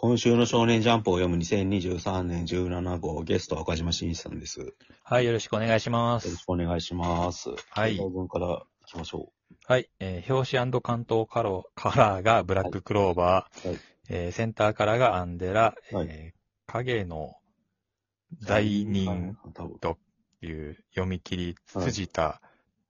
今週の少年ジャンプを読む2023年17号、ゲストは岡島真一さんです。よはい、よろしくお願いしますろし。くお願いします。はい東文から行きましょはい、えー表紙関東カロカラーがブラッククローバー、はいえーセンターカラーがアンデラ、はいえー影のう。罪人はい多分。という読み切り、はい辻田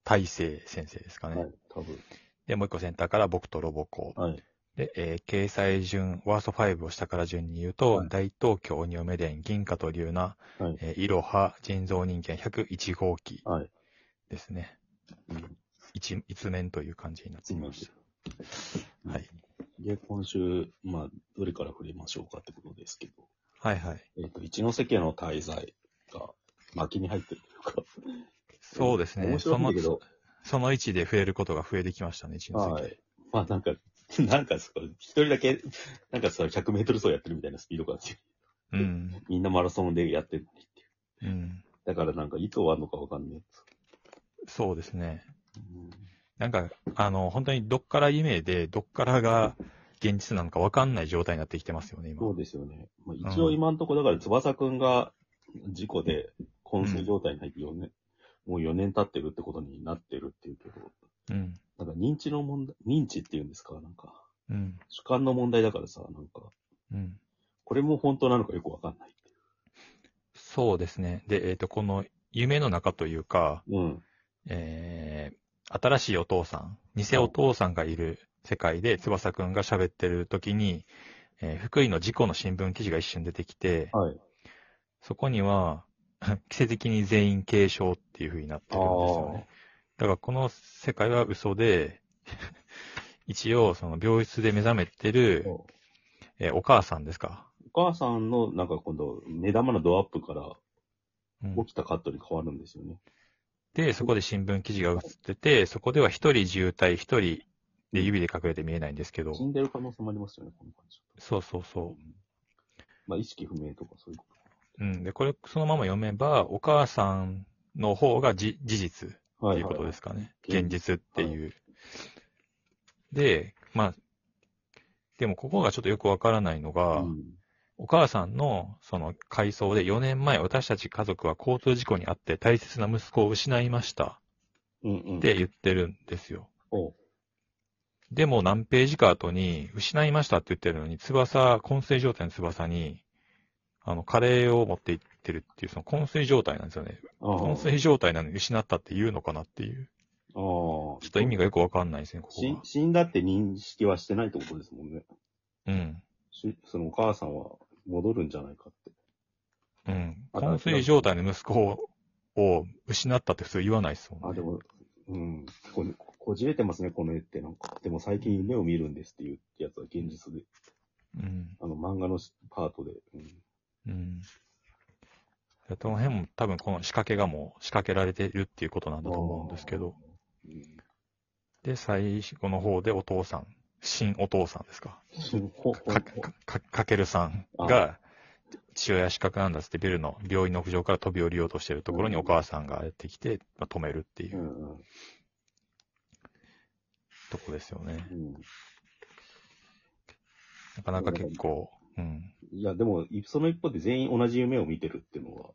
大成先生ですかね。はい、多分。で、もう一個センターから僕とロボコ。はい。で、えー掲載順、ワースト5を下から順に言うと、はい大東京鬼嫁伝、銀貨と龍な、はい。えー、いろは、人造人間101号機はい。ですね。うん一一面という感じになっていましうんはい。で、今週、まあ、どれから触れましょうかってことですけど、た。はいはい。えっ、と、一ノ瀬家の滞在が巻きに入ってるというか、そうですね。面白いんだけど、その、その位置で触れることが増えてきましたね、一ノ関。はい。まあなんか、なんかそこ一人だけ、なんかさ、100メートル走やってるみたいなスピード感ですよ。うん。みんなマラソンでやってるのにっていう。うん。だからなんかいつ終わるのかわかんねそうですね。え。うんなんか、あの、本当にどっから夢で、どっからが現実なのか分かんない状態になってきてますよね、今。そうですよね。まあ、一応今のところ、だから翼くんが事故で昏睡状態に入って4年、もう4年経ってるってことになってるっていうけど、うん。なんか認知の問題、認知っていうんですか？なんか、うん。主観の問題だからさ、なんか、うん。これも本当なのかよくわかんないそうですね。で、えっ、と、この夢の中というか、う。うん。えー、新しいお父さん、偽お父さんがいる世界で翼くんが喋ってる時に、えー福井の事故の新聞記事が一瞬出てきて、はい。そこには、奇跡的に全員軽症っていう風になってるんですよね。だからこの世界は嘘で、一応その病室で目覚めてる、えーお母さんですか？お母さんの、なんか今度、目玉のドアップからうん起きたカットに変わるんですよね。で、そこで新聞記事が映ってて、そこでは一人渋滞、一人で指で隠れて見えないんですけど、死んでる可能性もありますよね、この感じ。そうそうそまあ、意識不明とかそういうこう。うん。で、これ、そのまま読めば、お母さんの方がじ事実と。っていうことですかね。はい現実っていう。で、まあ、でもここがちょっとよくわからないのが、うんお母さんのその回想で4年前私たち家族は交通事故にあって大切な息子を失いましたうんうん。って言ってるんですよ。おうでも何ページか後に失いましたって言ってるのに翼、昏睡状態の翼にあのカレーを持って行ってるっていうその昏睡状態なんですよね。昏睡状態なのに失ったって言うのかなっていう。ああ。ちちょっと意味がよくわかんないですね、ここ死は。死んだって認識はしてないってことですもんね。うん。しそのお母さんは戻るんじゃないかって。うん。あ昏睡状態の息子を失ったって普通言わないですもんね。あ、でも、うん。こここじれてますね、この絵って。なんか。でも最近夢を見るんですっていうやつは現実で。うん。あの、漫画のパートで。うん。うん。でこの辺も多分この仕掛けがもう仕掛けられてるっていうことなんだと思うんですけど。うん。で、最後の方でお父さん、新お父さんですか？か、か、かかけるさんが、父親失格なんだってビルの病院の屋上から飛び降りようとしてるところにうんお母さんがやってきて、まあ、止めるっていう。とこですよね。うん。なかなか結構、うん。いや、でも、いその一方で全員同じ夢を見てるっていうのは、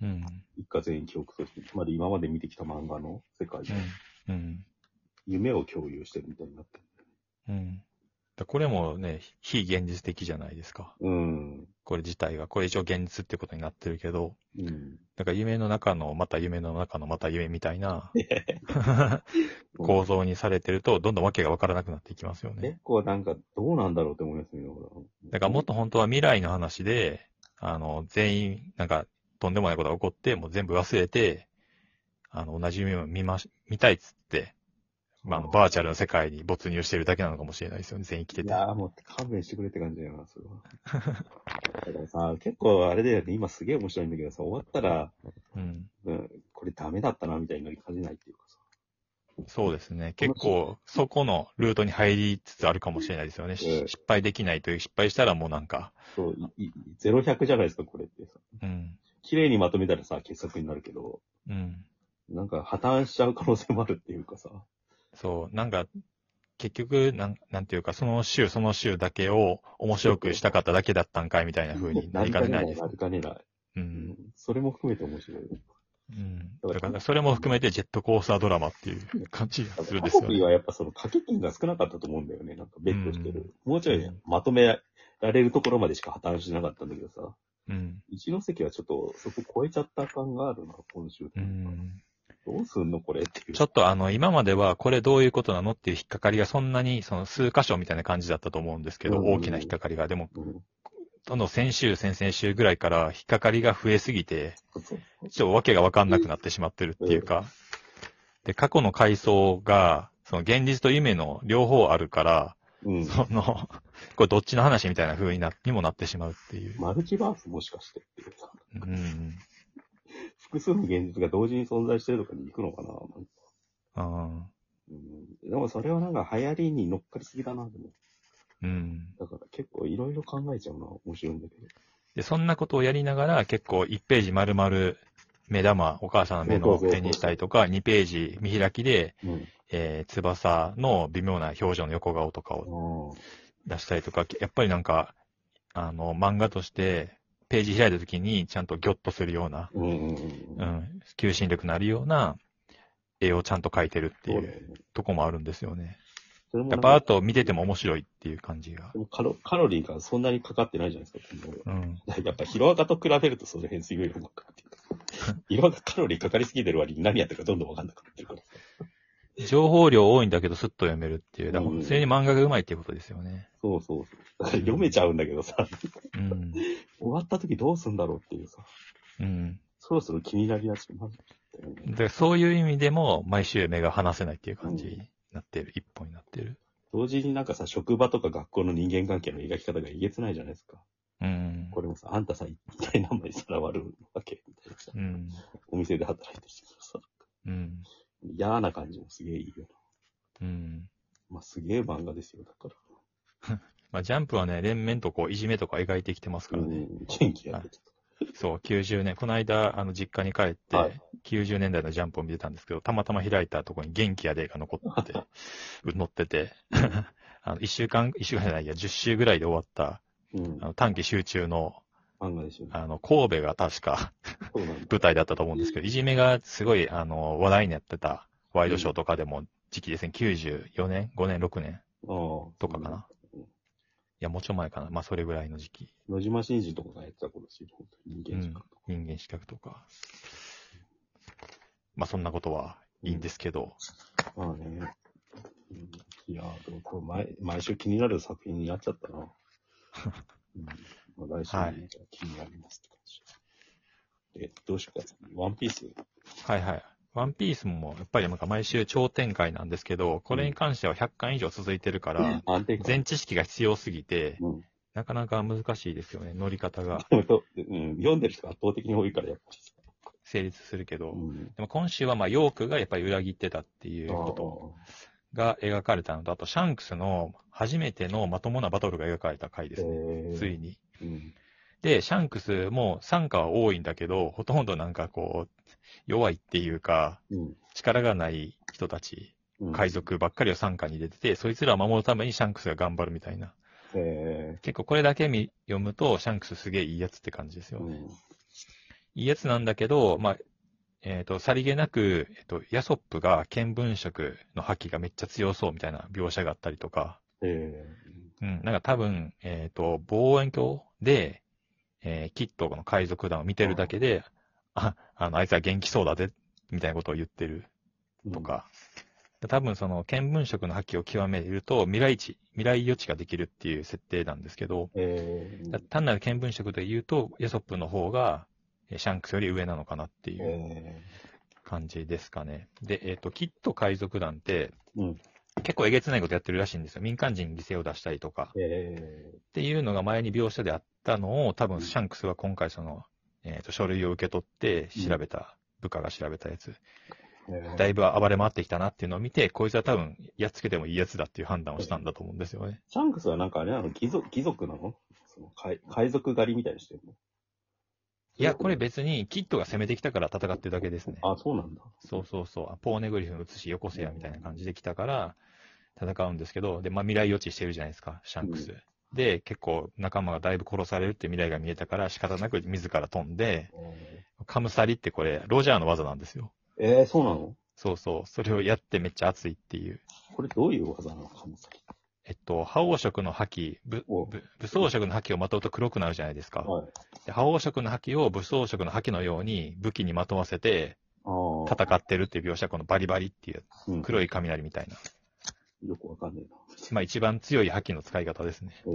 うん。一家全員記憶として、つまり今まで見てきた漫画の世界でうん。うん。夢を共有してるみたいになってうん。だこれもね、非現実的じゃないですか。る。うん。これ自体が。これ一応現実ってことになってるけど、うん。だから夢の中の、また夢の中のまた夢みたいな 構造にされてると、どんどんわけがわからなくなっていきますよね結。構なんか、どうなんだろうって思いますね。だからもっと本当は未来の話で、あの、全員、なんか、とんでもないことが起こって、もう全部忘れて、あの、同じ夢を見まし、見たいっつって、まあ、バーチャルの世界に没入してるだけなのかもしれないですよね、全員生きてて。いやーもう勘弁してくれって感じだよな、それは。だからさ、結構あれだよね、今すげえ面白いんだけどさ、終わったら、うん。うん、これダメだったな、みたいになりかねないっていうかさ。そうですね。結構、そこのルートに入りつつあるかもしれないですよね。しええ失敗できないという、失敗したらもうなんか、そう、ゼロ100じゃないですか、これってさ。うん。綺麗にまとめたらさ、傑作になるけど、うん。なんか破綻しちゃう可能性もあるっていうかさ。そう、なんか、結局、なん、なんていうか、その週その週だけを面白くしたかっただけだったんかいみたいな風になりかねないですな。りかねない。う。うんん。それも含めて面白い。うん。だから、それも含めてジェットコースタードラマっていう感じがするんですよね。はやっぱその掛け金が少なかったと思うんだよね。なんかベットしてる。もうちょいうんまとめられるところまでしか破綻しなかったんだけどさ。うん。一ノ関はちょっとそこ超えちゃった感があるな、今週。うん。どうすんのこれっていう。ちょっとあの、今まではこれどういうことなのっていう引っかかりがそんなに、その数箇所みたいな感じだったと思うんですけど、うん大きな引っかかりが。でも、うん。どんどん先週、先々週ぐらいから引っかかりが増えすぎて、ちょっとわけがわかんなくなってしまってるっていうか、で、過去の回想が、その現実と夢の両方あるから、うん。その、これどっちの話みたいな風にな、にもなってしまうっていう。マルチバースもしかしてっていうさ。うん。複数の現実が同時に存在してるとかに行くのかななんかあうん。でもそれはなんか流行りに乗っかりすぎだな、でも。ーうん。だから結構いろいろ考えちゃうな、面白いんだけど。で、そんなことをやりながら、結構1ページ丸々、目玉、お母さんの目の手にしたりとか、2ページ見開きで、うん。えー、翼の微妙な表情の横顔とかをあ出したりとか、やっぱりなんか、あの、漫画として、ページ開いた時にちゃんとギョッとするような、うんうんうんううん。ん、求心力のあるような絵をちゃんと描いてるっていう。とこもあるんですよね。やっぱあと見てても面白いっていう感じがカロカロリーがそんなにかかってないじゃないですか、うん。やっぱヒロアカと比べるとその辺すごいよくわかってる。ヒロアカカロリーかかりすぎてる割に何やってるかどんどんわかんなくなってるからさ。情報量多いんだけどスッと読めるっていう。だから、うん普通に漫画が上手いっていうことですよね。そうそうそう。読めちゃうんだけどさ、うん。終わった時どうすんだろうっていうさ、うん。そろそろ気になりだしてますよね。で、そういう意味でも、毎週目が離せないっていう感じになってる。一本になってる。同時になんかさ、職場とか学校の人間関係の描き方がえげつないじゃないですか。うん。これもさ、あんたさ、一体何枚さらわるわけ？みたいなさ、うん。お店で働いてる人さ、うん。嫌な感じもすげえいいようん。な。まあ、すげえ漫画ですよ、だから。まあ、ジャンプはね、連綿とこう、いじめとか描いてきてますからね。うん、元気やってた。そう、90年、この間、あの、実家に帰って、はい90年代のジャンプを見てたんですけど、たまたま開いたところに元気やでが残って、載ってて、あの、1週間、1週間じゃないや、10週ぐらいで終わった、うんあ。の短期集中の、漫画ですよね。あの、神戸が確か。舞台だったと思うんですけど、いじめがすごい、あの、話題になってたワイドショーとかでも時期ですね、94年 ?5 年 ?6 年。とかかな。いや、もうちょい前かな。まあ、それぐらいの時期。野島真司とかがやってた頃ですよ、本当に人間うん資格。人間資格とか。まあ、そんなことはいいんですけど、まあね。うんいやー、でも多分毎毎週気になる作品になっちゃったな。うんまあ、来週もはい気になりますって感じ。で、どうしようか。ワンピース？はいはい。ワンピースも、やっぱりなんか毎週超展開なんですけど、これに関しては100巻以上続いてるから。全知識が必要すぎて、うん。なかなか難しいですよね、乗り方が読んでる人が圧倒的に多いから、やっぱりさ。成立するけど、うん。でも今週はまあヨークがやっぱり裏切ってたっていうことが描かれたのと、あとシャンクスの初めてのまともなバトルが描かれた回ですね、えーついに。うん。で、シャンクスも傘下は多いんだけど、ほとんどなんかこう、弱いっていうか、うん。力がない人たち、うん。海賊ばっかりを傘下に出てて、そいつらを守るためにシャンクスが頑張るみたいな。え結構これだけ見読むと、シャンクスすげえいいやつって感じですー、よね。うん。いいやつなんだけど、まあ、えっ、と、さりげなく、えっ、と、ヤソップが見聞色の覇気がめっちゃ強そうみたいな描写があったりとか、えうん、なんか多分、えっ、と、望遠鏡で、えーキットの海賊団を見てるだけで、あ、あの、あいつは元気そうだぜ、みたいなことを言ってるー、とか、で多分その見聞色の覇気を極めると、未来値、未来予知ができるっていう設定なんですけど、うん。えー、だ単なる見聞色で言うと、ヤソップの方が、えーシャンクスより上なのかなっていうえ感じですかね。で、えっ、と、キット海賊団って、うん結構えげつないことやってるらしいんですよ。民間人に犠牲を出したりとか。ー、えっていうのが前に描写であったのを、多分シャンクスは今回その、えっ、と、書類を受け取って調べた、部下が調べたやつ。だいぶ暴れ回ってきたなっていうのを見て、こいつは多分、やっつけてもいいやつだっていう判断をしたんだと思うんですよね。シャンクスはなんかあれなの？貴族、貴族なの？その海海賊狩りみたいにしてるの？いや、これ別に、キットが攻めてきたから戦ってるだけですね。あ、そうなんだ。そうそうそう。ポーネグリフン移しよこせやみたいな感じで来たから、戦うんですけど、で、まあ未来予知してるじゃないですか、シャンクス。で、結構仲間がだいぶ殺されるって未来が見えたから仕方なく自ら飛んで、カムサリってこれ、ロジャーの技なんですよ。えー、そうなの？そうそう。それをやってめっちゃ熱いっていう。これどういう技なのかもさえっと、覇王色の覇気、ぶおぶ武装色の覇気をまとうと黒くなるじゃないですか。はい。で覇王色の覇気を武装色の覇気のように武器にまとわせて。戦ってるっていう描写、このバリバリっていううん黒い雷みたいな。よくわかんねえな。まあ一番強い覇気の使い方ですね。え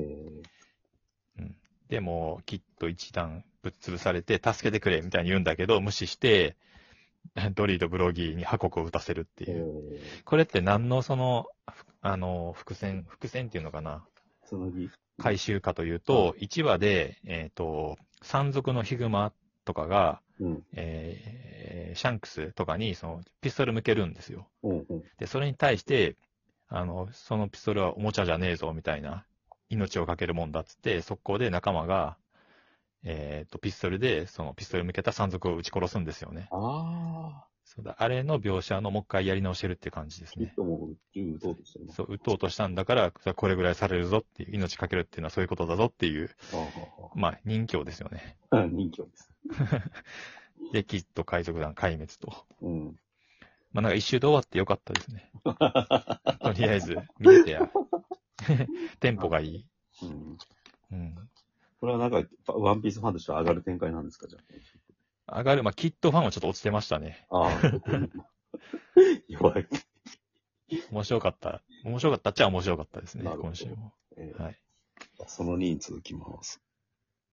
ー、でも、きっと一段ぶっ潰されて、助けてくれみたいに言うんだけど、無視して、ドリーとブロギーに破国を打たせるってえいう。ー、これって何のその、ふあの、伏線、伏線っていうのかな？回収かというと、1話で、えっ、と、山賊のヒグマとかが、うん。えーシャンクスとかに、その、ピストル向けるんですよ。うんうん。で、それに対して、あの、そのピストルはおもちゃじゃねえぞ、みたいな、命をかけるもんだっつって、速攻で仲間が、えっ、と、ピストルで、そのピストル向けた山賊を撃ち殺すんですよね。ああ。そうだ、あれの描写のもう一回やり直してるって感じですね。撃とうとしてるな。そう、撃とうとしたんだから、これぐらいされるぞっていう、命かけるっていうのはそういうことだぞっていう、あまあ、人形ですよね。あ、ああ。人気です。で、キッド海賊団壊滅と。うん。まあ、なんか一周で終わってよかったですね。とりあえず、見れてや。テンポがいい。うん。うん。これはなんか、ワンピースファンとしては上がる展開なんですか、じゃ上がる、まあ、キッドファンはちょっと落ちてましたね。あ。ああ。弱い。面白かった。面白かったっちゃ面白かったですねなる、ほど今週も。えーはい。その2に続きます。